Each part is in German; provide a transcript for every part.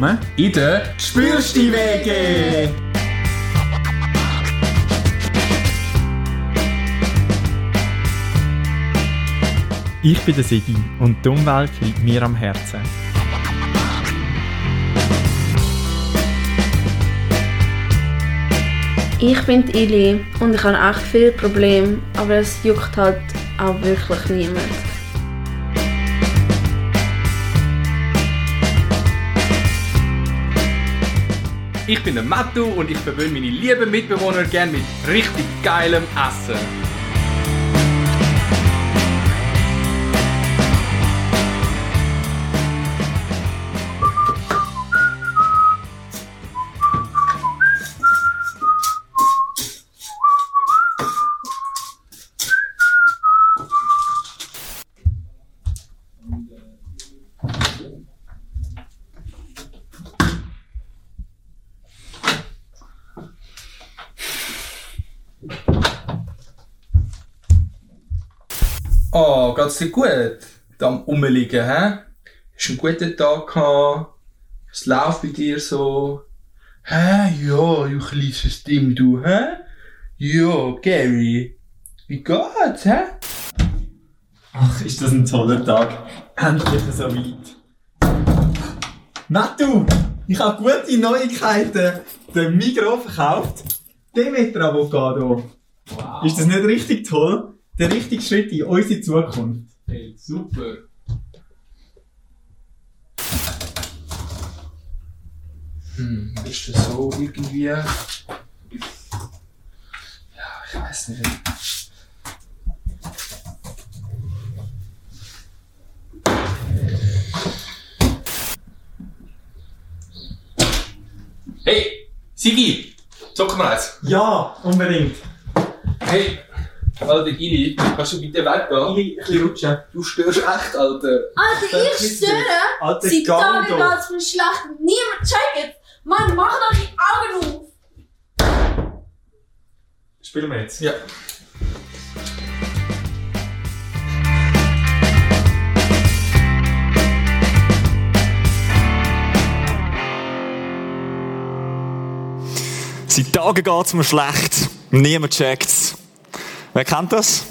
Willkommen in der Spürst die Wege! Ich bin der Sigi und die Umwelt liegt mir am Herzen. Ich bin Ili und ich habe echt viele Probleme, aber es juckt halt auch wirklich niemand. Ich bin der Mattu und ich verwöhne meine lieben Mitbewohner gerne mit richtig geilem Essen. Oh, geht's dir gut? Da am Rumliegen, hä? Hast du einen guten Tag gehabt? Was läuft bei dir so? Hä? Ja, du kleines Ding, du, hä? Ja, Gary. Wie geht's, hä? Ach, ist das ein toller Tag. Endlich so weit. Mattu, ich habe gute Neuigkeiten. Der Migro verkauft Demeter Avocado. Wow. Ist das nicht richtig toll? Der richtige Schritt in unsere Zukunft. Hey, super. Hm, ist das so irgendwie? Ja, ich weiß nicht. Hey, Sigi, zocken wir eins. Ja, unbedingt. Hey, alter Gili, kannst du bitte weggehen? Ich, ein bisschen rutschen. Du störst echt, Alter. Alter, ich störe! Alter, Seit Tagen geht's mir schlecht. Niemand checkt! Mann, mach doch die Augen auf! Spielen wir jetzt. Ja. Seit Tagen geht's mir schlecht. Niemand checkt's. Wer kennt das?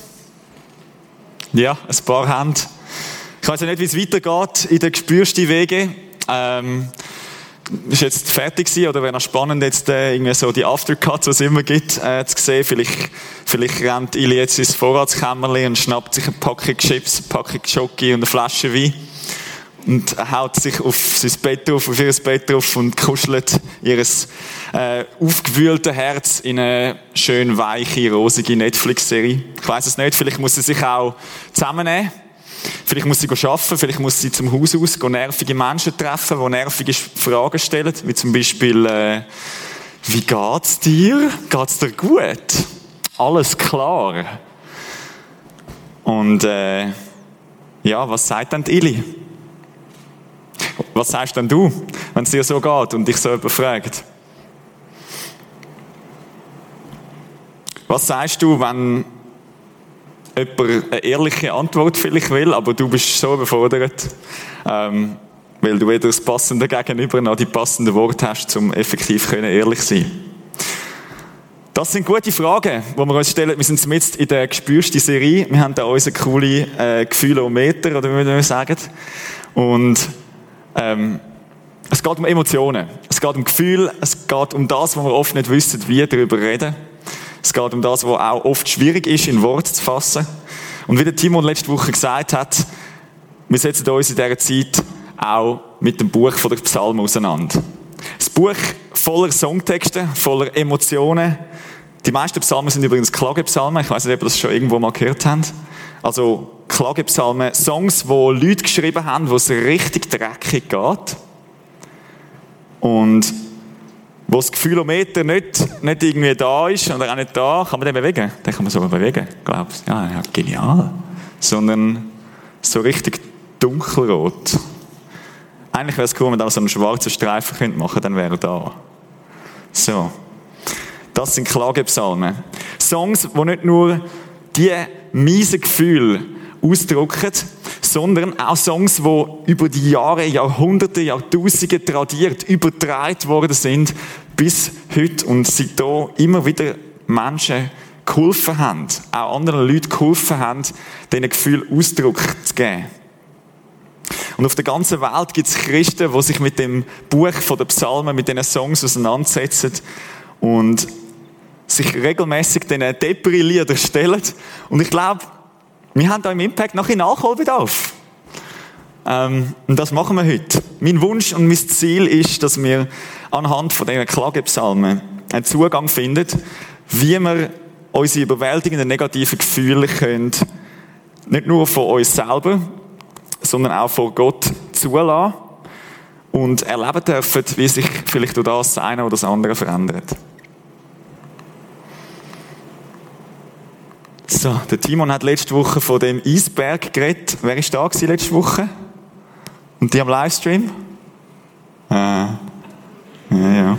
Ja, ein paar haben. Ich weiß ja nicht, wie es weitergeht in den gespürsten Wege. Ähm, ist jetzt fertig gewesen, oder wäre noch spannend, jetzt äh, irgendwie so die Aftercuts, was es immer gibt, äh, zu sehen. Vielleicht, vielleicht rennt Ili jetzt ins Vorratskämmerli und schnappt sich eine Packung Chips, eine Packung Schoki und eine Flasche Wein und haut sich auf sein Bett drauf, auf ihr Bett drauf und kuschelt ihres äh, aufgewühlte Herz in eine schön weiche, rosige Netflix-Serie. Ich weiß es nicht, vielleicht muss sie sich auch zusammennehmen. Vielleicht muss sie arbeiten, vielleicht muss sie zum Haus aus nervige Menschen treffen, die nervige Fragen stellen, wie zum Beispiel, äh, wie geht's dir? Geht's dir gut? Alles klar. Und äh, ja, was sagt dann Ili? Was sagst denn du, wenn es dir so geht und dich so jemand fragt? Was sagst du, wenn jemand eine ehrliche Antwort vielleicht will, aber du bist so überfordert, ähm, weil du weder das passende Gegenüber noch die passenden Worte hast, um effektiv können ehrlich sein? Das sind gute Fragen, die wir uns stellen. Wir sind jetzt in der gespürsten Serie. Wir haben da unseren coolen äh, Gefühlometer, oder wie wir sagen. Und ähm, es geht um Emotionen. Es geht um Gefühl. Es geht um das, wo wir oft nicht wissen, wie darüber reden. Es geht um das, was auch oft schwierig ist, in Worte zu fassen. Und wie der Timon letzte Woche gesagt hat, wir setzen uns in dieser Zeit auch mit dem Buch von der Psalmen auseinander. Das Buch voller Songtexte, voller Emotionen. Die meisten Psalmen sind übrigens Klagepsalmen. Ich weiß nicht, ob ihr das schon irgendwo mal gehört habt. Also Klagepsalmen, Songs, wo Leute geschrieben haben, wo es richtig dreckig geht. Und wo das Gefühlometer nicht, nicht irgendwie da ist oder auch nicht da, kann man den bewegen. Den kann man sogar bewegen, glaubst du? Ja, ja, genial. Sondern so richtig dunkelrot. Eigentlich wäre es cool, wenn man da so einen schwarzen Streifen könnte machen dann wäre er da. So. Das sind Klagepsalmen. Songs, die nicht nur die miesen Gefühle ausdrücken, sondern auch Songs, die über die Jahre, Jahrhunderte, Jahrtausende tradiert, übertragen worden sind, bis heute und seitdem immer wieder Menschen geholfen haben, auch anderen Leuten geholfen haben, diesen Gefühl Ausdruck zu geben. Und auf der ganzen Welt gibt es Christen, die sich mit dem Buch den Psalmen, mit diesen Songs auseinandersetzen und sich regelmäßig diesen Depri-Lieder stellen. Und ich glaube, wir haben da im Impact noch ein Nachholbedarf. Ähm, und das machen wir heute. Mein Wunsch und mein Ziel ist, dass wir anhand von diesen Klagepsalmen einen Zugang finden, wie wir unsere überwältigenden negativen Gefühle können, nicht nur von uns selber, sondern auch von Gott zulassen und erleben dürfen, wie sich vielleicht durch das eine oder das andere verändert. So, der Timon hat letzte Woche von dem Eisberg geredet. Wer ist da gewesen letzte Woche? Und die am Livestream? Äh, ja, ja.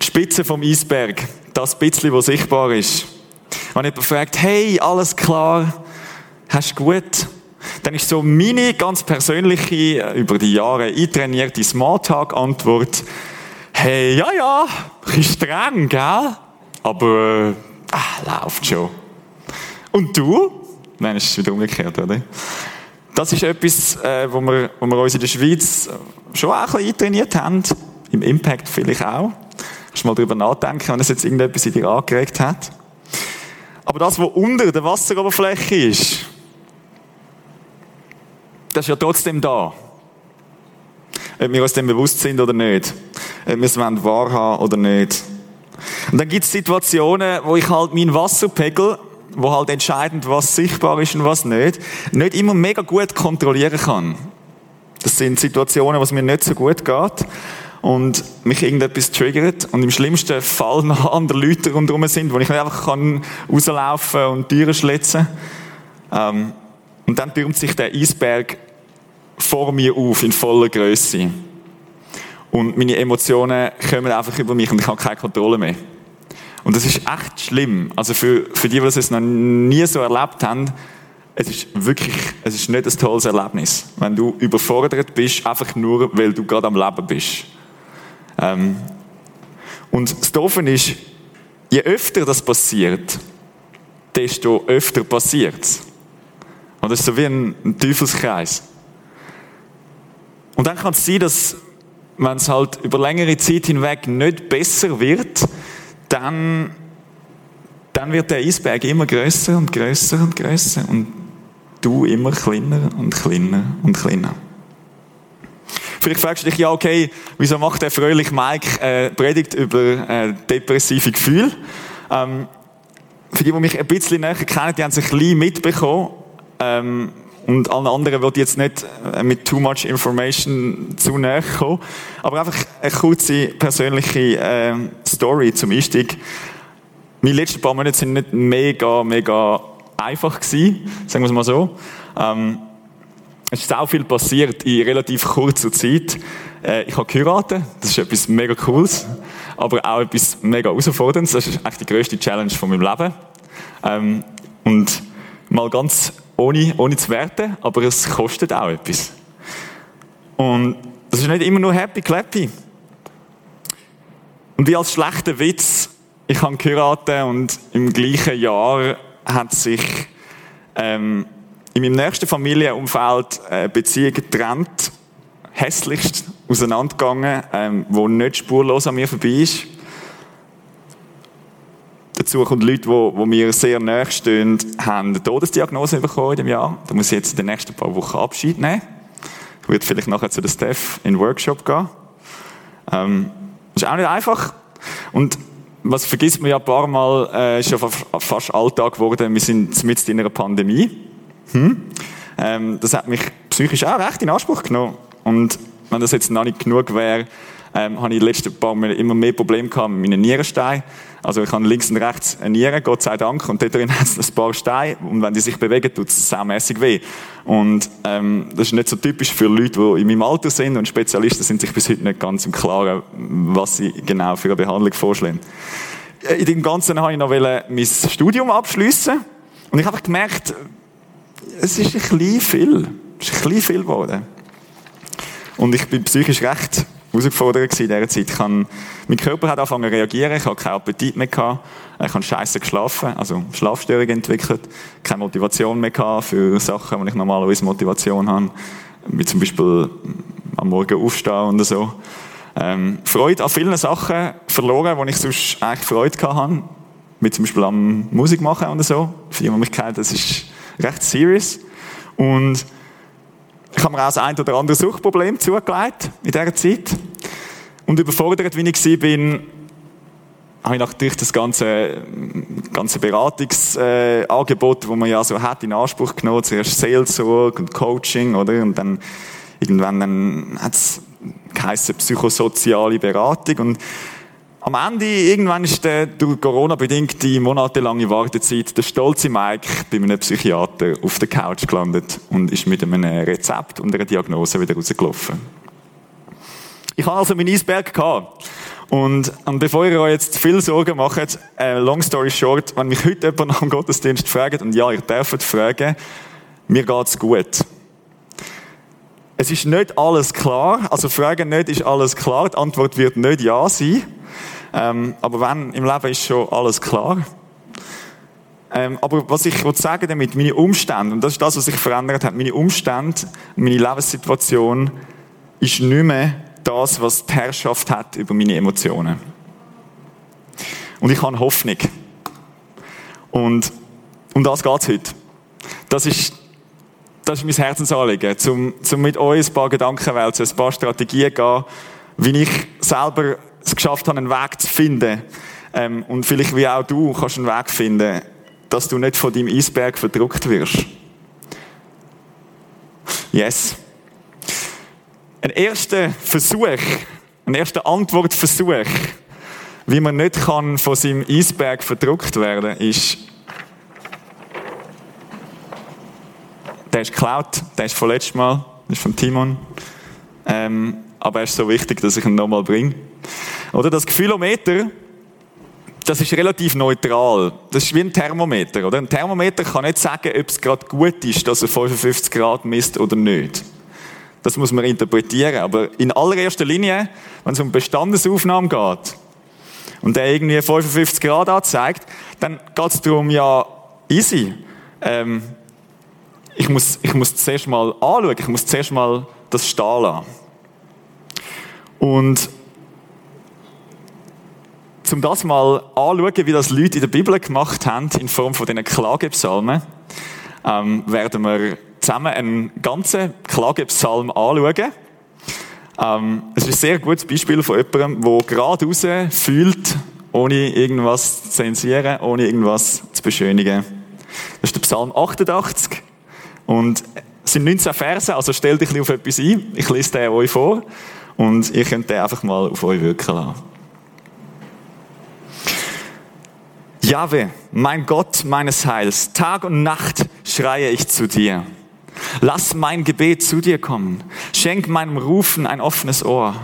Die Spitze vom Eisberg. Das bisschen, was sichtbar ist. Wenn jemand fragt, hey, alles klar, hast du gut? Dann ist so meine ganz persönliche, über die Jahre eintrainierte Smalltalk-Antwort, hey, ja, ja, bisschen streng, gell? Aber, ah, läuft schon. Und du? Nein, es ist wieder umgekehrt, oder? Das ist etwas, äh, wo, wir, wo wir uns in der Schweiz schon auch ein bisschen eintrainiert haben. Im Impact vielleicht auch. Kannst mal darüber nachdenken, wenn es jetzt irgendetwas in dir angeregt hat. Aber das, was unter der Wasseroberfläche ist, das ist ja trotzdem da. Ob wir uns dem bewusst sind oder nicht. Ob wir es wahrhaben oder nicht. Und dann gibt es Situationen, wo ich halt meinen Wasserpegel, wo halt entscheidend, was sichtbar ist und was nicht, nicht immer mega gut kontrollieren kann. Das sind Situationen, wo es mir nicht so gut geht und mich irgendetwas triggert und im schlimmsten Fall noch andere Leute rundherum sind, wo ich einfach kann rauslaufen und Türen schlitzen. Ähm, und dann türmt sich der Eisberg vor mir auf in voller Größe. Und meine Emotionen kommen einfach über mich und ich habe keine Kontrolle mehr. Und das ist echt schlimm. Also für, für die, die es noch nie so erlebt haben, es ist wirklich, es ist nicht ein tolles Erlebnis. Wenn du überfordert bist, einfach nur, weil du gerade am Leben bist. Ähm, und das Doofe ist, je öfter das passiert, desto öfter passiert es. Und das ist so wie ein, ein Teufelskreis. Und dann kann es sein, dass, wenn es halt über längere Zeit hinweg nicht besser wird, dann, dann wird der Eisberg immer größer und größer und größer und du immer kleiner und kleiner und kleiner. Vielleicht fragst du dich, ja, okay, wieso macht der fröhlich Mike äh, Predigt über äh, depressive Gefühle? Ähm, für die, die mich ein bisschen näher kennen, die haben sich ein bisschen mitbekommen. Ähm, und allen anderen wird jetzt nicht äh, mit too much information zu näher kommen. Aber einfach eine kurze persönliche äh, Story zum Einstieg. Meine letzten paar Monate sind nicht mega, mega einfach gewesen, sagen wir es mal so. Ähm, es ist auch viel passiert in relativ kurzer Zeit. Äh, ich habe geheiratet, das ist etwas mega Cooles, aber auch etwas mega Herausforderndes. Das ist eigentlich die grösste Challenge von meinem Leben. Ähm, und mal ganz ohne, ohne zu werten, aber es kostet auch etwas. Und das ist nicht immer nur happy clappy. Und wie als schlechter Witz, ich habe geheiratet und im gleichen Jahr hat sich ähm, in meinem nächsten Familienumfeld eine Beziehung getrennt, hässlichst auseinandergegangen, ähm, wo nicht spurlos an mir vorbei ist. Dazu kommt Leute, die, mir sehr nahe stehen, haben eine Todesdiagnose bekommen in dem Jahr. Da muss ich jetzt in den nächsten paar Wochen Abschied nehmen. Ich würde vielleicht nachher zu der Steph in den Workshop gehen. Ähm, ist auch nicht einfach. Und was vergisst man ja ein paar Mal, äh, ist ja fast Alltag geworden, wir sind mitten in einer Pandemie. Hm? Ähm, das hat mich psychisch auch recht in Anspruch genommen. Und wenn das jetzt noch nicht genug wäre, ähm, habe ich den letzten paar Monaten immer mehr Probleme gehabt mit meinen Nierensteinen. Also ich habe links und rechts eine Niere, Gott sei Dank, und dort drin hat es ein paar Steine, und wenn die sich bewegen, tut es saumässig weh. Und ähm, das ist nicht so typisch für Leute, die in meinem Alter sind, und Spezialisten sind sich bis heute nicht ganz im Klaren, was sie genau für eine Behandlung vorschlagen. Äh, in dem Ganzen habe ich noch mein Studium abschließen und ich habe gemerkt, es ist ein bisschen viel. Es ist ein bisschen viel geworden. Und ich bin psychisch recht herausgefordert in dieser Zeit. Ich kann, mein Körper hat angefangen zu reagieren, ich habe keinen Appetit mehr gehabt, ich habe scheiße geschlafen, also Schlafstörungen entwickelt, keine Motivation mehr gehabt für Sachen, wo ich normalerweise Motivation habe, wie zum Beispiel am Morgen aufstehen und so. Ähm, Freude an vielen Sachen verloren, wo ich sonst eigentlich Freude gehabt habe, wie zum Beispiel am Musik machen und so. Für die, die mich kennen, das ist recht serious. Und ich habe mir auch das ein oder andere Suchtproblem zugelegt in dieser Zeit. Und überfordert, wie ich war, habe ich natürlich das ganze, ganze Beratungsangebot, äh, das man ja so hat, in Anspruch genommen. Zuerst Seelsorge und Coaching, oder? Und dann, irgendwann dann hat es geheißen psychosoziale Beratung. Und am Ende, irgendwann ist der, durch Corona bedingte monatelange Wartezeit, der stolze Mike bei einem Psychiater auf der Couch gelandet und ist mit einem Rezept und einer Diagnose wieder rausgelaufen. Ich habe also meinen Eisberg gehabt. Und, und bevor ihr euch jetzt viel Sorgen macht, äh, long story short, wenn mich heute jemand nach dem Gottesdienst fragt, und ja, ihr dürft fragen, mir geht's gut. Es ist nicht alles klar, also fragen nicht, ist alles klar, die Antwort wird nicht ja sein. Ähm, aber wenn, im Leben ist schon alles klar. Ähm, aber was ich sagen damit, meine Umstände, und das ist das, was sich verändert hat, meine Umstände, meine Lebenssituation ist nicht mehr das, was die Herrschaft hat über meine Emotionen. Und ich habe Hoffnung. Und um das geht es heute. Das ist, das ist mein Herzensanliegen, um, um mit euch ein paar Gedanken wälzen, ein paar Strategien gehen, wie ich selber es geschafft habe, einen Weg zu finden. Ähm, und vielleicht wie auch du kannst einen Weg finden, dass du nicht von deinem Eisberg verdrückt wirst. Yes. Ein erster Versuch, ein erster Antwortversuch, wie man nicht kann von seinem Eisberg verdrückt werden, ist, der ist geklaut, der ist vom letzten Mal, der ist von Timon. Ähm, aber er ist so wichtig, dass ich ihn nochmal bringe. Oder das Gefühlometer, das ist relativ neutral. Das ist wie ein Thermometer, oder? Ein Thermometer kann nicht sagen, ob es gerade gut ist, dass er 55 Grad misst oder nicht. Das muss man interpretieren. Aber in allererster Linie, wenn es um Bestandesaufnahme geht und der irgendwie 55 Grad anzeigt, dann geht es darum, ja, easy. Ähm, ich muss, ich muss zuerst mal anschauen, ich muss zuerst mal das stehen lassen. Und um das mal anzuschauen, wie das Leute in der Bibel gemacht haben, in Form von diesen Klagepsalmen, ähm, werden wir zusammen einen ganzen Klagepsalm anschauen. Ähm, es ist ein sehr gutes Beispiel von jemandem, der gerade raus fühlt, ohne irgendwas zu zensieren, ohne irgendwas zu beschönigen. Das ist der Psalm 88 und es sind 19 Verse, also stellt dich auf etwas ein. Ich lese den euch vor und ihr könnt den einfach mal auf euch wirken lassen. Jahwe, mein Gott meines Heils, Tag und Nacht schreie ich zu dir. Lass mein Gebet zu dir kommen. Schenk meinem Rufen ein offenes Ohr.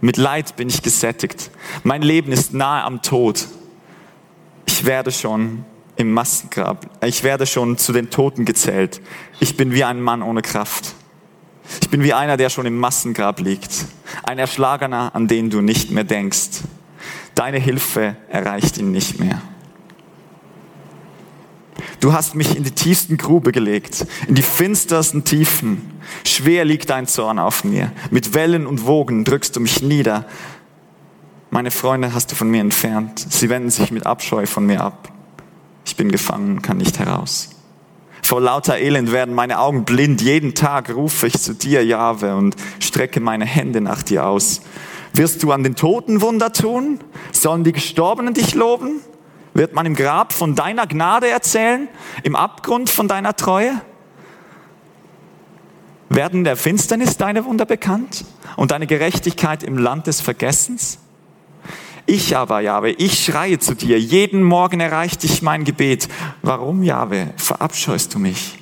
Mit Leid bin ich gesättigt. Mein Leben ist nahe am Tod. Ich werde schon im Massengrab. Ich werde schon zu den Toten gezählt. Ich bin wie ein Mann ohne Kraft. Ich bin wie einer, der schon im Massengrab liegt. Ein Erschlagener, an den du nicht mehr denkst. Deine Hilfe erreicht ihn nicht mehr. Du hast mich in die tiefsten Grube gelegt, in die finstersten Tiefen. Schwer liegt dein Zorn auf mir. Mit Wellen und Wogen drückst du mich nieder. Meine Freunde hast du von mir entfernt. Sie wenden sich mit Abscheu von mir ab. Ich bin gefangen, kann nicht heraus. Vor lauter Elend werden meine Augen blind. Jeden Tag rufe ich zu dir, Jahwe, und strecke meine Hände nach dir aus. Wirst du an den Toten Wunder tun? Sollen die Gestorbenen dich loben? Wird man im Grab von deiner Gnade erzählen? Im Abgrund von deiner Treue? Werden der Finsternis deine Wunder bekannt und deine Gerechtigkeit im Land des Vergessens? Ich aber, Jahwe, ich schreie zu dir. Jeden Morgen erreicht dich mein Gebet. Warum, Jahwe, verabscheust du mich?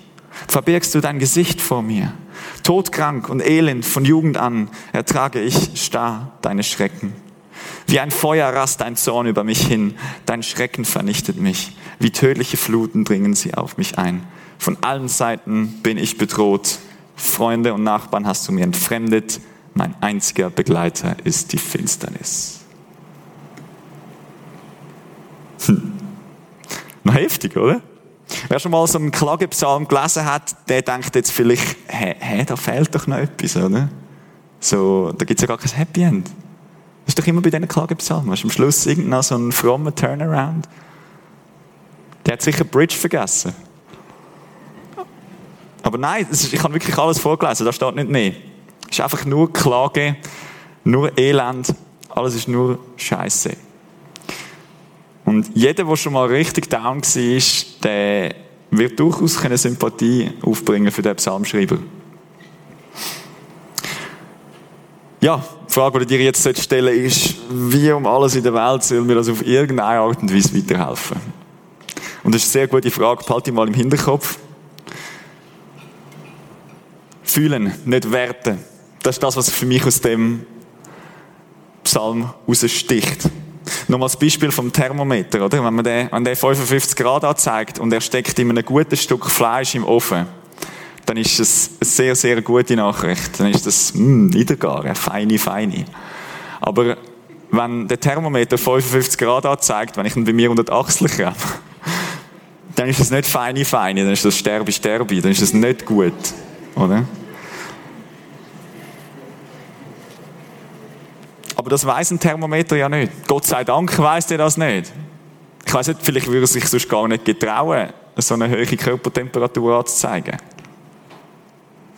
Verbirgst du dein Gesicht vor mir? Todkrank und elend von Jugend an ertrage ich starr deine Schrecken. Wie ein Feuer rast dein Zorn über mich hin, dein Schrecken vernichtet mich. Wie tödliche Fluten dringen sie auf mich ein. Von allen Seiten bin ich bedroht. Freunde und Nachbarn hast du mir entfremdet. Mein einziger Begleiter ist die Finsternis. Hm. Noch heftig, oder? Wer schon mal so einen Klagepsalm gelesen hat, der denkt jetzt vielleicht, hä, hä da fehlt doch noch etwas, oder? So, da gibt's ja gar kein Happy End. Ist doch immer bei diesen Klagepsalmen. Hast du am Schluss irgendeinen so einen frommen Turnaround? Der hat sicher Bridge vergessen. Aber nein, ich habe wirklich alles vorgelesen, da steht nicht mehr. Es ist einfach nur Klage, nur Elend, alles ist nur Scheiße. Und jeder, der schon mal richtig down war, der wird durchaus keine Sympathie aufbringen für den Psalmschreiber. Ja, die Frage, die ich dir jetzt stellen ist, wie um alles in der Welt soll mir das auf irgendeine Art und Weise weiterhelfen? Und das ist eine sehr gute Frage, behalte die mal im Hinterkopf. Fühlen, nicht werten. Das ist das, was für mich aus dem Psalm raussticht. Nochmal das Beispiel vom Thermometer, oder? Wenn man den, wenn der 55 Grad anzeigt und er steckt in einem guten Stück Fleisch im Ofen, dann ist das eine sehr, sehr gute Nachricht. Dann ist das, mh, Niedergar, eine feine, feine. Aber wenn der Thermometer 55 Grad anzeigt, wenn ich ihn bei mir unter die Achsel kremme, dann ist das nicht feine, feine, dann ist das sterbe, sterbe, dann ist das nicht gut, oder? Aber das weiß ein Thermometer ja nicht. Gott sei Dank weiß er das nicht. Ich weiß nicht, vielleicht würde er sich sonst gar nicht getrauen, so eine hohe Körpertemperatur anzuzeigen.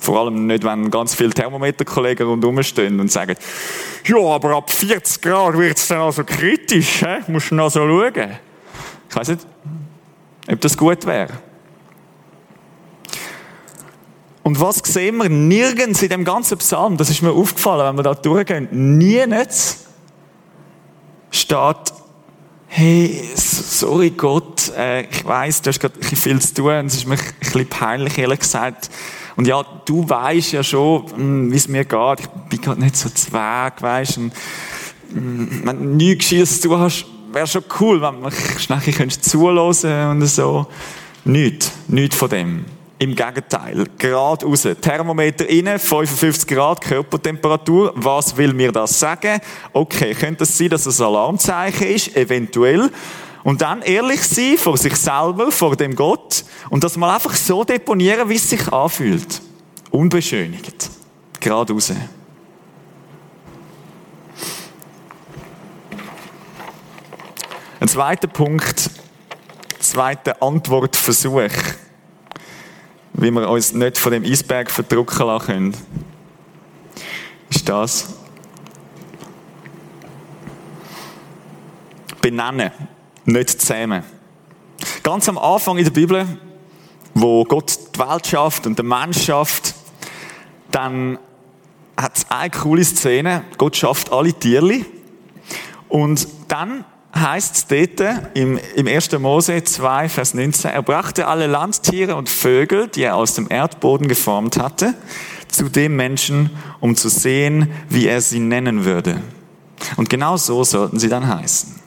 Vor allem nicht, wenn ganz viele Thermometerkollegen rundherum stehen und sagen, ja, aber ab 40 Grad wird es dann also kritisch, hä? musst du noch so schauen. Ich weiß nicht, ob das gut wäre. Und was sehen wir nirgends in dem ganzen Psalm, das ist mir aufgefallen, wenn wir da durchgehen, nie nicht steht, hey, sorry Gott, äh, ich weiß, du hast gerade viel zu tun, es ist mir ein bisschen peinlich, ehrlich gesagt. Und ja, du weißt ja schon, hm, wie es mir geht. Ich bin gerade nicht so zweig, weißt und hm, wenn du nichts Gescheites zu hast, wäre schon cool, wenn du mich schnell zuhören und so. Nicht, nicht von dem. Im Gegenteil, gerade raus. Thermometer innen, 55 Grad Körpertemperatur. Was will mir das sagen? Okay, könnte es sein, dass es ein Alarmzeichen ist? Eventuell. Und dann ehrlich sein vor sich selber, vor dem Gott und das mal einfach so deponieren, wie es sich anfühlt. Unbeschönigt. Gerade raus. Ein zweiter Punkt, zweiter Antwortversuch wie wir uns nicht von dem Eisberg verdrucken lassen können, ist das. Benennen, nicht zähmen. Ganz am Anfang in der Bibel, wo Gott die Welt schafft und den Mensch schafft, dann hat es eine coole Szene. Gott schafft alle Tierli. Und dann heißt es dort im, im 1. Mose 2, Vers 19, er brachte alle Landtiere und Vögel, die er aus dem Erdboden geformt hatte, zu dem Menschen, um zu sehen, wie er sie nennen würde. Und genau so sollten sie dann heißen.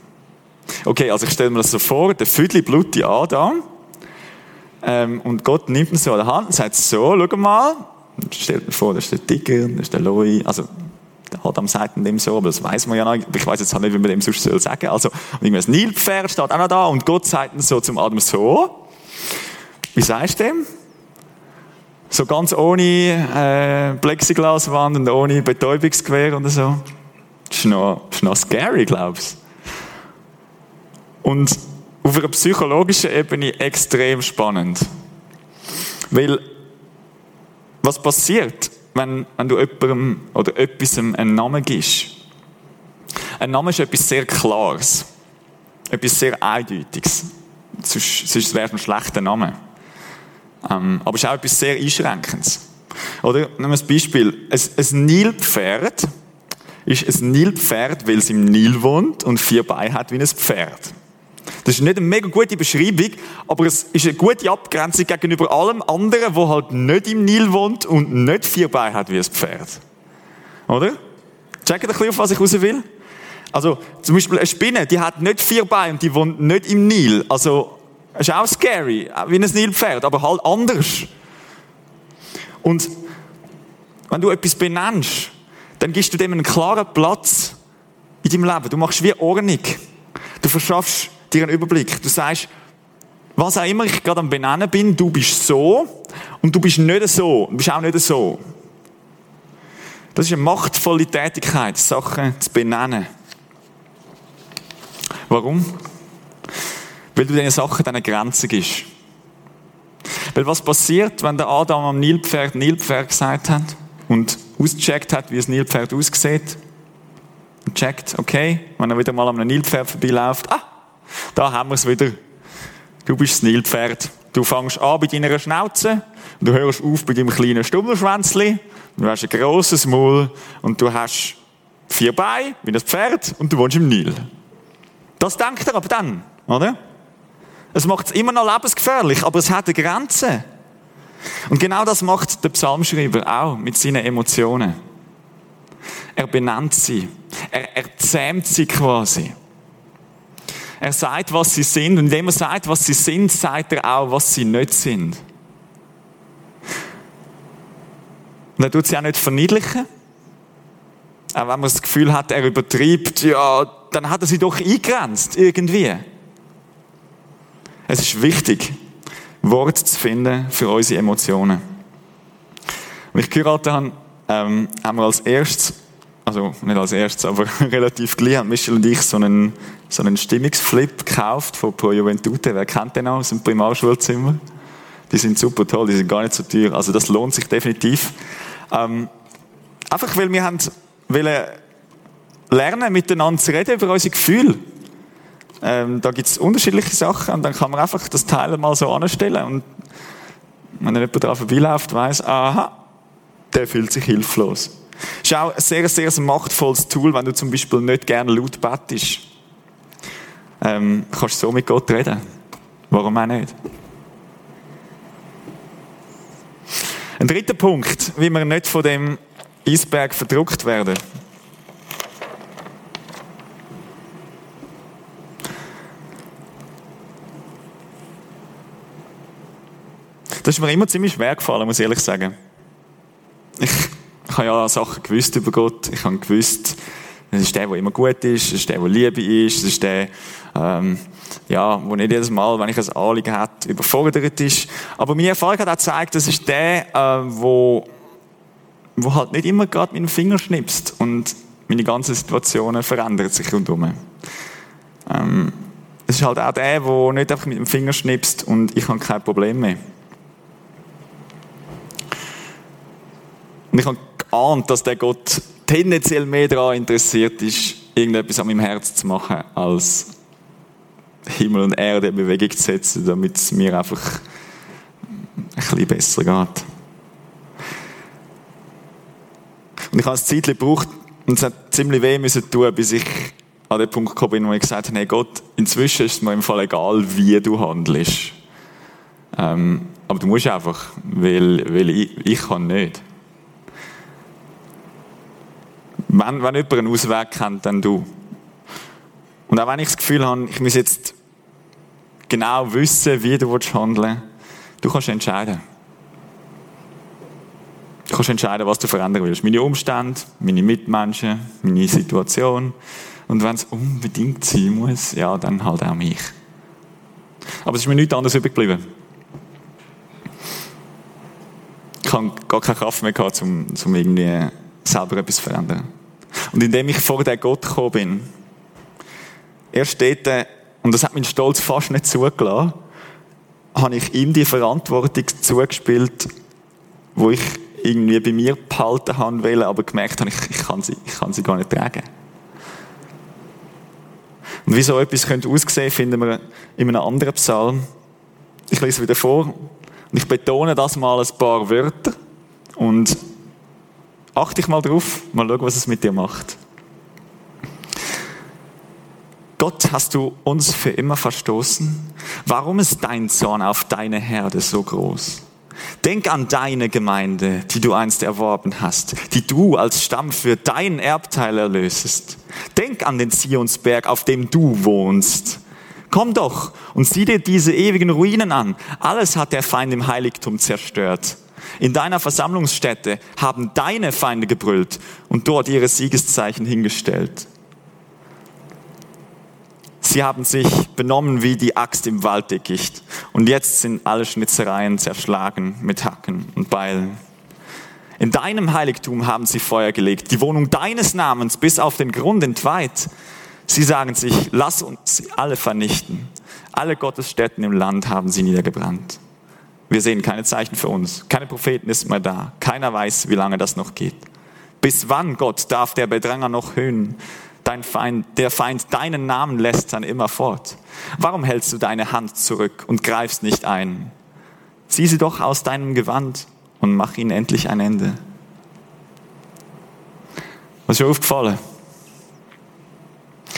Okay, also ich stelle mir das so vor, der Füdli blutige Adam, ähm, und Gott nimmt ihn so an der Hand und sagt so, schau mal, stellt mir vor, das ist der Tiger, das ist der Loi, also der Adam sagt dem so, aber das weiß man ja noch. Ich weiß jetzt halt nicht, wie man dem sonst soll sagen. Also, das Nilpferd steht auch noch da und Gott sagt so zum Adam so. Wie sagst du dem? So ganz ohne äh, Plexiglaswand und ohne Betäubungsgewehr und so. Das ist noch, das ist noch scary, glaubst Und auf einer psychologischen Ebene extrem spannend. Weil, was passiert? wenn, wenn du jemandem oder etwas einen Namen gibst. Ein Name ist etwas sehr Klares. Etwas sehr Eindeutiges. Sonst, sonst wäre es ein schlechter Name. Ähm, aber es ist auch etwas sehr Einschränkendes. Oder, nehmen wir ein Beispiel. Ein, ein Nilpferd ist ein Nilpferd, weil es im Nil wohnt und vier Beine hat wie ein Pferd. Das ist nicht eine mega gute Beschreibung, aber es ist eine gute Abgrenzung gegenüber allem anderen, wo halt nicht im Nil wohnt und nicht vier Beine hat wie ein Pferd. Oder? Checkt ein bisschen, auf was ich raus will? Also, zum Beispiel eine Spinne, die hat nicht vier Beine und die wohnt nicht im Nil. Also, ist auch scary, wie ein Nilpferd, aber halt anders. Und wenn du etwas benennst, dann gibst du dem einen klaren Platz in deinem Leben. Du machst wie Ordnung. Du verschaffst dir einen Überblick. Du sagst, was auch immer ich gerade am Benennen bin, du bist so und du bist nicht so. Du bist auch nicht so. Das ist eine machtvolle Tätigkeit, Sachen zu benennen. Warum? Weil du diesen Sachen eine Grenze gibst. Weil was passiert, wenn der Adam am Nilpferd Nilpferd gesagt hat und ausgecheckt hat, wie ein Nilpferd aussieht? Und checkt, okay, wenn er wieder mal am Nilpferd vorbeiläuft, ah, da haben wir es wieder. Du bist das Nilpferd. Du fängst an bei deiner Schnauze, du hörst auf bei deinem kleinen Stummelschwänzli, du hast ein grosses Maul und du hast vier Beine wie ein Pferd und du wohnst im Nil. Das denkt er aber dann, oder? Es macht es immer noch lebensgefährlich, aber es hat eine Grenze. Und genau das macht der Psalmschreiber auch mit seinen Emotionen. Er benennt sie. Er, er zähmt sie quasi. Er sagt, was sie sind. Und indem er sagt, was sie sind, sagt er auch, was sie nicht sind. Und er tut sie auch nicht verniedlichen. Auch wenn man das Gefühl hat, er übertreibt, ja, dann hat er sie doch eingrenzt, irgendwie. Es ist wichtig, Worte zu finden für unsere Emotionen. Als ich geheiratet habe, ähm, haben wir als erstes, also nicht als erstes, aber relativ gleich, haben Michel und ich so einen, so einen Stimmungsflip gekauft von Pro Juventute. Wer kennt den aus dem Primarschulzimmer? Die sind super toll, die sind gar nicht so teuer. Also das lohnt sich definitiv. Ähm, einfach weil wir haben wollen lernen, miteinander zu reden über unsere Gefühle. Ähm, da gibt es unterschiedliche Sachen und dann kann man einfach das Teil mal so anstellen und wenn jemand daran vorbeiläuft, weiß, aha, der fühlt sich hilflos. Ist auch ein sehr, sehr machtvolles Tool, wenn du zum Beispiel nicht gerne laut bettest. Ähm, kannst du so mit Gott reden. Warum auch nicht? Ein dritter Punkt, wie wir nicht von dem Eisberg verdruckt werden. Das ist mir immer ziemlich schwer gefallen, muss ich ehrlich sagen. Ich, ich habe ja Sachen gewusst über Gott. Ich habe gewusst, es ist der, der immer gut ist, es ist der, der Liebe ist, es ist der, ähm, ja, wo nicht jedes Mal, wenn ich ein Anliegen habe, überfordert ist. Aber meine Erfahrung hat auch gezeigt, das ist der, äh, wo, wo halt nicht immer gerade mit dem Finger schnipst und meine ganzen Situationen verändern sich rundherum. Ähm, es ist halt auch der, der nicht einfach mit dem Finger schnipst und ich habe kein Problem mehr. Und ich habe geahnt, dass der Gott tendenziell mehr daran interessiert ist, irgendetwas an meinem Herz zu machen, als Himmel und Erde in Bewegung zu setzen, damit es mir einfach ein bisschen besser geht. Und ich habe ein Zeit gebraucht und es hat ziemlich weh müssen tun, bis ich an den Punkt gekommen bin, wo ich gesagt habe, hey Gott, inzwischen ist es mir im Fall egal, wie du handelst. Ähm, aber du musst einfach, weil, weil ich, ich kann nicht. Wenn, wenn jemand einen Ausweg kennt, dann du. Und auch wenn ich das Gefühl habe, ich muss jetzt genau wissen, wie du handeln willst, du kannst entscheiden. Du kannst entscheiden, was du verändern willst. Meine Umstände, meine Mitmenschen, meine Situation. Und wenn es unbedingt sein muss, ja, dann halt auch mich. Aber es ist mir nichts anderes übrig geblieben. Ich habe gar keine Kraft mehr gehabt, um, um irgendwie selber etwas zu verändern. Und indem ich vor den Gott gekommen bin, er steht, und das hat mein Stolz fast nicht zugelassen, habe ich ihm die Verantwortung zugespielt, wo ich irgendwie bei mir behalten haben will, aber gemerkt habe, ich, ich, kann sie, ich kann sie gar nicht tragen. Und wie so etwas könnte aussehen, finden wir in einem anderen Psalm. Ich lese wieder vor und ich betone das mal ein paar Wörter und achte dich mal drauf, mal schauen, was es mit dir macht. Gott, hast du uns für immer verstoßen? Warum ist dein Zorn auf deine Herde so groß? Denk an deine Gemeinde, die du einst erworben hast, die du als Stamm für dein Erbteil erlösest. Denk an den Zionsberg, auf dem du wohnst. Komm doch und sieh dir diese ewigen Ruinen an. Alles hat der Feind im Heiligtum zerstört. In deiner Versammlungsstätte haben deine Feinde gebrüllt und dort ihre Siegeszeichen hingestellt. Sie haben sich benommen wie die Axt im Walddickicht. Und jetzt sind alle Schnitzereien zerschlagen mit Hacken und Beilen. In deinem Heiligtum haben sie Feuer gelegt, die Wohnung deines Namens bis auf den Grund entweiht. Sie sagen sich, lass uns alle vernichten. Alle Gottesstätten im Land haben sie niedergebrannt. Wir sehen keine Zeichen für uns. Keine Propheten ist mehr da. Keiner weiß, wie lange das noch geht. Bis wann, Gott, darf der Bedranger noch höhnen? Dein Feind, der Feind deinen Namen lässt dann immer fort. Warum hältst du deine Hand zurück und greifst nicht ein? Zieh sie doch aus deinem Gewand und mach ihnen endlich ein Ende. Was ist dir aufgefallen?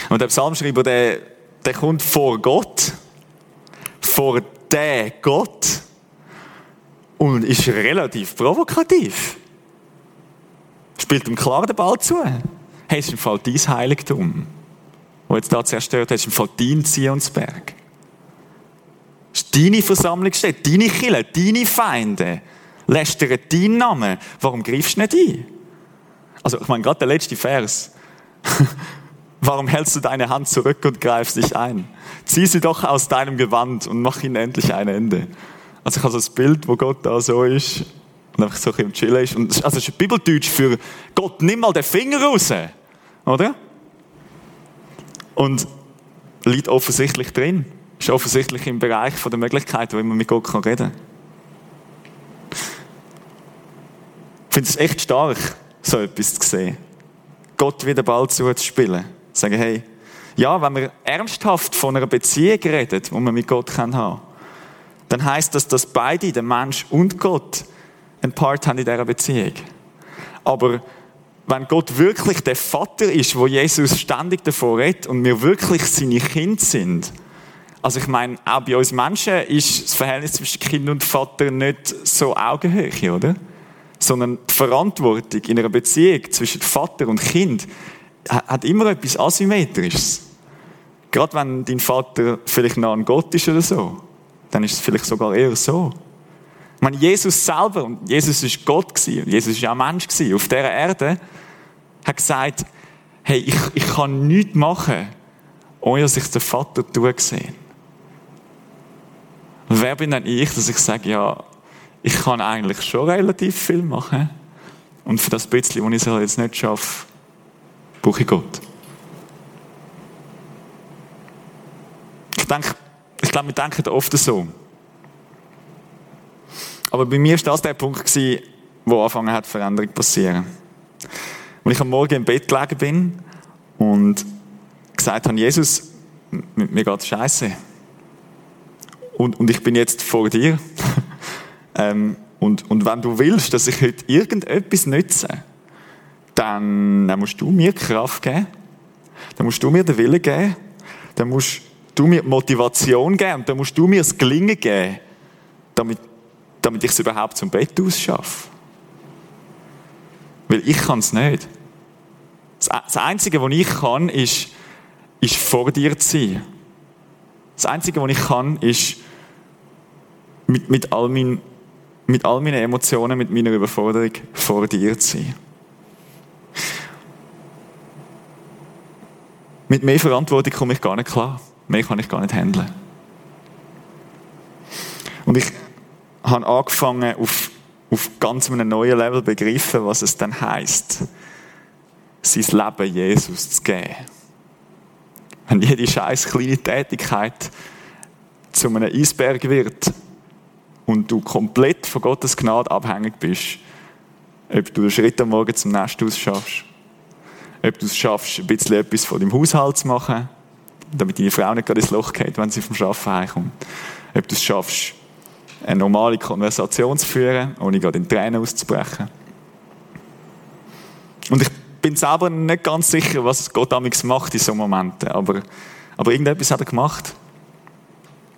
Und der Psalmschreiber, der, der kommt vor Gott, vor der Gott und ist relativ provokativ. Spielt ihm klar den Ball zu. Hey, es ist im Fall dein Heiligtum, wo jetzt da zerstört ist im Fall dein Zionsberg. Ist deine Versammlung steht, deine Kille, deine Feinde. Lästern deinen Namen. Warum greifst du nicht ein? Also, ich meine, gerade der letzte Vers. Warum hältst du deine Hand zurück und greifst dich ein? Zieh sie doch aus deinem Gewand und mach ihnen endlich ein Ende. Also ich habe so das Bild, wo Gott da so ist und einfach so ein bisschen chillen ist. Und, also es ist Bibeldeutsch für Gott, nimm mal den Finger raus. Oder? Und liegt offensichtlich drin. Ist offensichtlich im Bereich von der Möglichkeit, wo man mit Gott reden kann. Ich finde es echt stark, so etwas zu sehen. Gott wieder bald zuzuspielen. Sagen, hey, ja, wenn wir ernsthaft von einer Beziehung reden, die man mit Gott haben kann, dann heißt das, dass beide, der Mensch und Gott, einen Part haben in dieser Beziehung. Aber wenn Gott wirklich der Vater ist, wo Jesus ständig davor redet und wir wirklich seine Kinder sind, also ich meine, auch bei uns Menschen ist das Verhältnis zwischen Kind und Vater nicht so Augenhöhe, oder? Sondern die Verantwortung in einer Beziehung zwischen Vater und Kind hat immer etwas Asymmetrisches. Gerade wenn dein Vater vielleicht nah an Gott ist oder so, dann ist es vielleicht sogar eher so. Ich meine, Jesus selber, und Jesus ist Gott gewesen, und Jesus ist auch Mensch gewesen, auf dieser Erde, hat gesagt, hey, ich, ich kann nichts machen, ohne dass ich den Vater tun sehe. Wer bin denn ich, dass ich sage, ja, ich kann eigentlich schon relativ viel machen. Und für das bisschen, was ich jetzt nicht schaffe, brauche ich Gott. Ich denke, ich glaube, wir denken oft so. Aber bei mir war das der Punkt, gewesen, wo angefangen hat, Veränderung passieren. Als ich am Morgen im Bett gelegen bin und gesagt habe, Jesus, mir geht scheiße. Und, und ich bin jetzt vor dir. ähm, und, und wenn du willst, dass ich heute irgendetwas nütze, dann, dann musst du mir Kraft geben. Dann musst du mir den Willen geben. Dann musst du mir Motivation geben. Und dann musst du mir das Gelingen geben, damit, damit ich es überhaupt zum Bett ausschaffe. Weil ich kann es nicht. Das Einzige, was ich kann, ist, ist vor dir zu sein. Das Einzige, was ich kann, ist mit, mit, all mein, mit all meinen Emotionen, mit meiner Überforderung vor dir zu sein. Mit mehr Verantwortung komme ich gar nicht klar. Mehr kann ich gar nicht handeln. Und ich habe angefangen, auf, auf ganz einem neuen Level begriffen, was es dann heißt, sein Leben Jesus zu geben. Wenn jede scheiß kleine Tätigkeit zu einem Eisberg wird und du komplett von Gottes Gnade abhängig bist, ob du den Schritt am Morgen zum Nest ausschaffst, ob du es schaffst, ein bisschen etwas von deinem Haushalt zu machen, damit deine Frau nicht gerade ins Loch geht, wenn sie vom Arbeiten heimkommt. Ob du es schaffst, eine normale Konversation zu führen, ohne gerade in Tränen auszubrechen. Und ich bin selber nicht ganz sicher, was Gott damals macht in so Momenten, aber, aber irgendetwas hat er gemacht.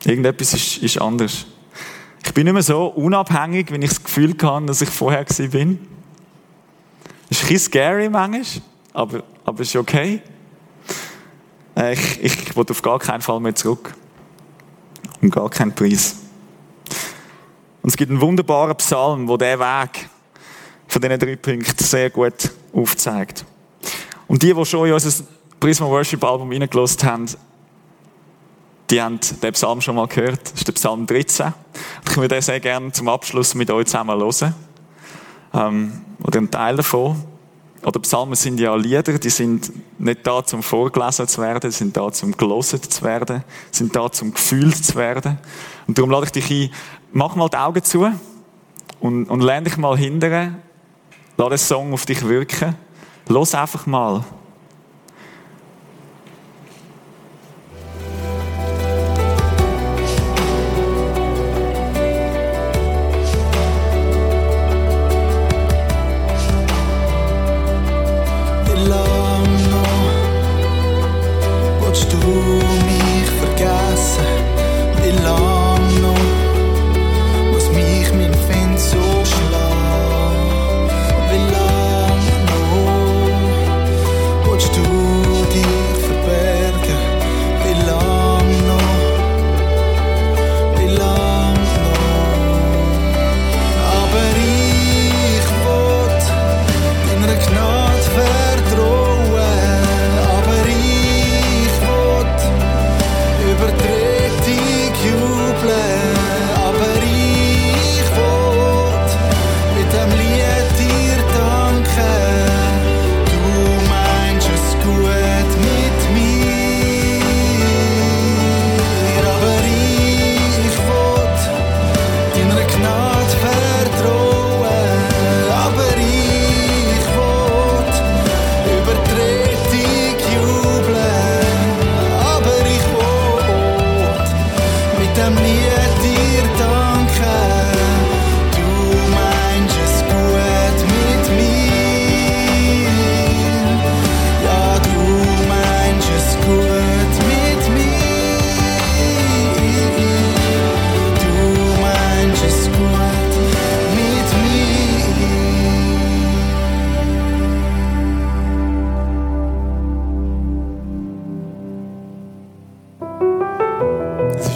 Irgendetwas ist, ist anders. Ich bin nicht mehr so unabhängig, wenn ich das Gefühl habe, dass ich vorher war. bin. Ist ein bisschen scary manchmal, aber, aber ist okay. Äh, ich, ich will auf gar keinen Fall mehr zurück. Und gar keinen Preis. Und es gibt einen wunderbaren Psalm, wo der Weg von diesen drei Punkten sehr gut aufzeigt. Und die, die schon in unser Prisma Worship Album reingelassen haben, die haben den Psalm schon mal gehört. Das ist der Psalm 13. Ich würde den sehr gerne zum Abschluss mit euch zusammen hören. Ähm, oder einen Teil davon. Oder Psalmen sind ja Lieder, die sind nicht da zum vorgelesen zu werden, sind da zum gelesen zu werden, sind da zum gefühlt zu werden. Und darum lade ich dich ein, mach mal die Augen zu und, und lerne dich mal hindern, lass den Song auf dich wirken. Los einfach mal.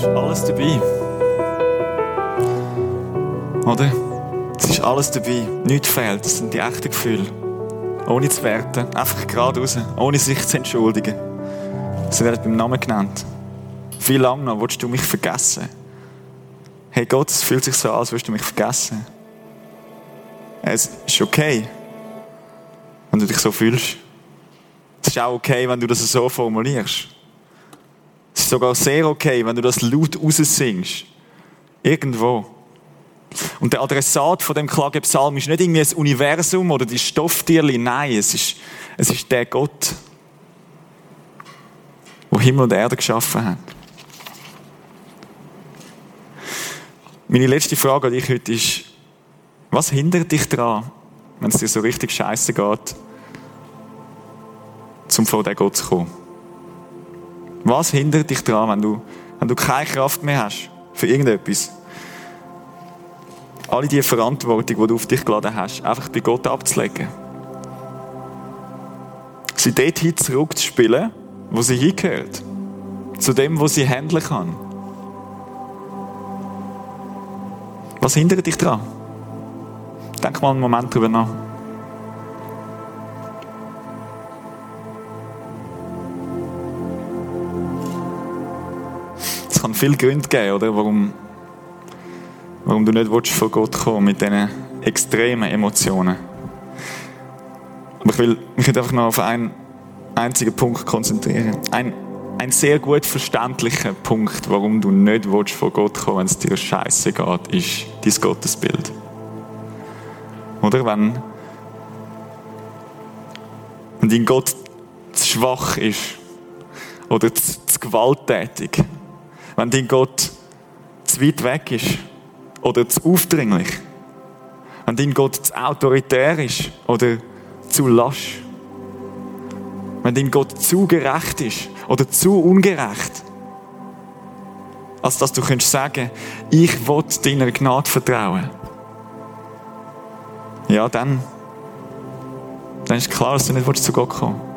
Ist alles dabei. Oder? Es ist alles dabei. Nichts fehlt. Das sind die echten Gefühle. Ohne zu werten. Einfach geradeaus. Ohne sich zu entschuldigen. Sie werden beim Namen genannt. Wie lange noch willst du mich vergessen? Hey Gott, es fühlt sich so an, als würdest du mich vergessen. Es ist okay, wenn du dich so fühlst. Es ist auch okay, wenn du das so formulierst. Ist sogar sehr okay, wenn du das laut raussingst. Irgendwo. Und der Adressat von dem Klagepsalm ist nicht irgendwie das Universum oder die Stofftierli. Nein, es ist, es ist der Gott, der Himmel und Erde geschaffen hat. Meine letzte Frage an dich heute ist, was hindert dich daran, wenn es dir so richtig scheiße geht, zum vor den Gott zu kommen? Was hindert dich daran, wenn du, wenn du keine Kraft mehr hast für irgendetwas? Alle die Verantwortung, die du auf dich geladen hast, einfach bei Gott abzulegen. Sie dorthin zurückzuspielen, wo sie hingehört. Zu dem, wo sie handeln kann. Was hindert dich daran? Denk mal einen Moment drüber nach. Kann viele Gründe geben, oder? Warum, warum du nicht willst vor Gott kommen mit diesen extremen Emotionen. Aber ich will mich einfach noch auf einen einzigen Punkt konzentrieren. Ein, ein sehr gut verständlicher Punkt, warum du nicht willst vor Gott kommen, wenn es dir scheiße geht, ist dein Gottesbild. Oder wenn, wenn dein Gott zu schwach ist oder zu, zu gewalttätig, wenn dein Gott zu weit weg ist oder zu aufdringlich, wenn dein Gott zu autoritär ist oder zu lasch, wenn dein Gott zu gerecht ist oder zu ungerecht, als dass du könntest sagen, ich will deiner Gnade vertrauen. Ja, dann, dann ist klar, dass du nicht zu Gott kommen willst.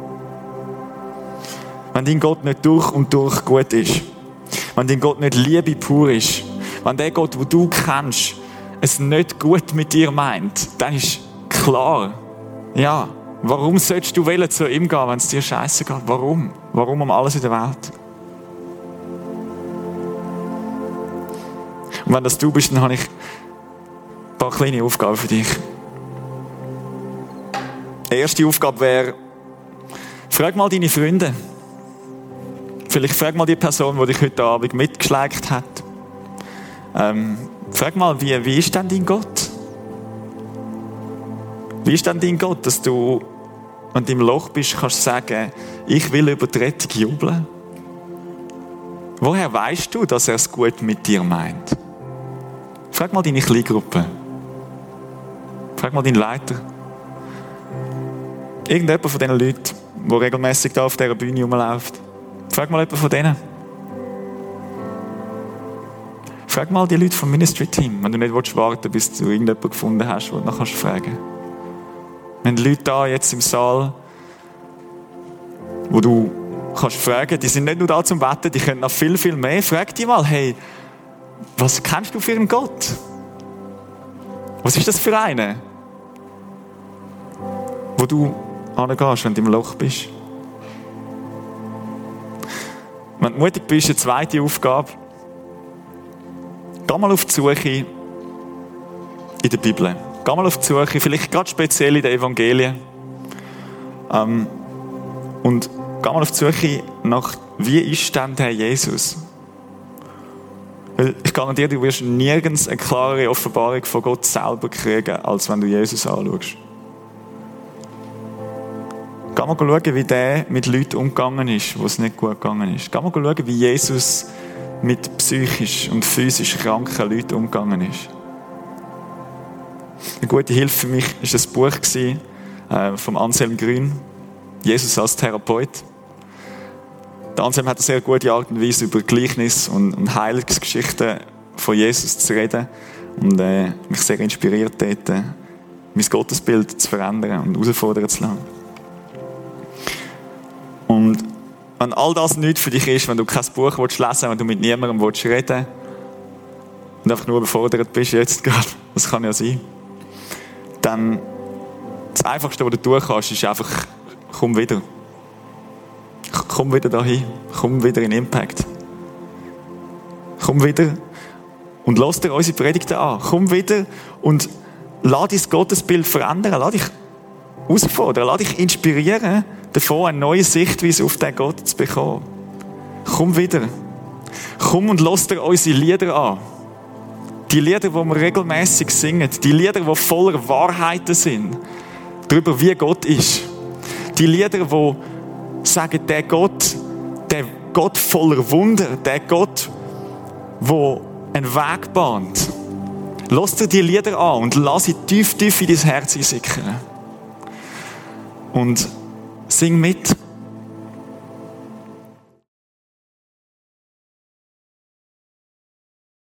Wenn dein Gott nicht durch und durch gut ist, wenn dein Gott nicht Liebe pur ist, wenn der Gott, wo du kennst, es nicht gut mit dir meint, dann ist klar, ja, warum sollst du wählen zu ihm gehen, wenn es dir scheiße geht? Warum? Warum um alles in der Welt? Und wenn das du bist, dann habe ich ein paar kleine Aufgaben für dich. Die erste Aufgabe wäre, frag mal deine Freunde. Vielleicht frag mal die Person, die dich heute Abend mitgeschleicht hat. Ähm, frag mal, wie, wie ist denn dein Gott? Wie ist denn dein Gott, dass du, wenn du im Loch bist, kannst sagen, ich will über die Rettung jubeln? Woher weißt du, dass er es gut mit dir meint? Frag mal deine Kleingruppe. Frag mal deinen Leiter. Irgendjemand von diesen Leuten, der regelmäßig da auf dieser Bühne rumläuft. Frag mal jemanden von denen. Frag mal die Leute vom Ministry Team, wenn du nicht willst, warten bis du irgendjemanden gefunden hast, den du noch kannst fragen Wir haben Leute da jetzt im Saal, wo du kannst fragen, die sind nicht nur da zum Wetten, die können noch viel, viel mehr. Frag die mal, hey, was kennst du für einen Gott? Was ist das für einen? Wo du angehst, wenn du im Loch bist. Wenn du mutig bist, eine zweite Aufgabe, geh mal auf die Suche in der Bibel. Geh mal auf die Suche, vielleicht gerade speziell in den Evangelien. Ähm, und geh mal auf die Suche nach, wie ist denn der Jesus? Weil ich garantiere, du wirst nirgends eine klare Offenbarung von Gott selber kriegen, als wenn du Jesus anschaust. Geh mal schauen, wie der mit Leuten umgegangen ist, wo es nicht gut gegangen ist. Geh mal schauen, wie Jesus mit psychisch und physisch kranken Leuten umgegangen ist. Eine gute Hilfe für mich war ein Buch äh, vom Anselm Grün, Jesus als Therapeut. Anselm hat eine sehr gute Art und Weise, über Gleichnis und, und Heilungsgeschichten von Jesus zu reden und äh, mich sehr inspiriert dort, äh, mein Gottesbild zu verändern und herausfordern zu lassen. Und wenn all das nicht für dich ist, wenn du kein Buch willst lesen wenn du mit niemandem willst reden und einfach nur überfordert bist jetzt gerade, das kann ja sein, dann das Einfachste, was du tun kannst, ist einfach, komm wieder. Komm wieder dahin. Komm wieder in Impact. Komm wieder und lass dir unsere Predigten an. Komm wieder und lass dein Gottesbild verändern. Lass dich herausfordern. Lass dich inspirieren, davon eine neue Sichtweise auf den Gott zu bekommen. Komm wieder. Komm und lass dir unsere Lieder an. Die Lieder, die wir regelmäßig singen. Die Lieder, die voller Wahrheiten sind. Darüber, wie Gott ist. Die Lieder, die sagen, der Gott, der Gott voller Wunder, der Gott, wo einen Weg bahnt. Lass dir die Lieder an und lass sie tief, tief in dein Herz einsickern. Und sing mit.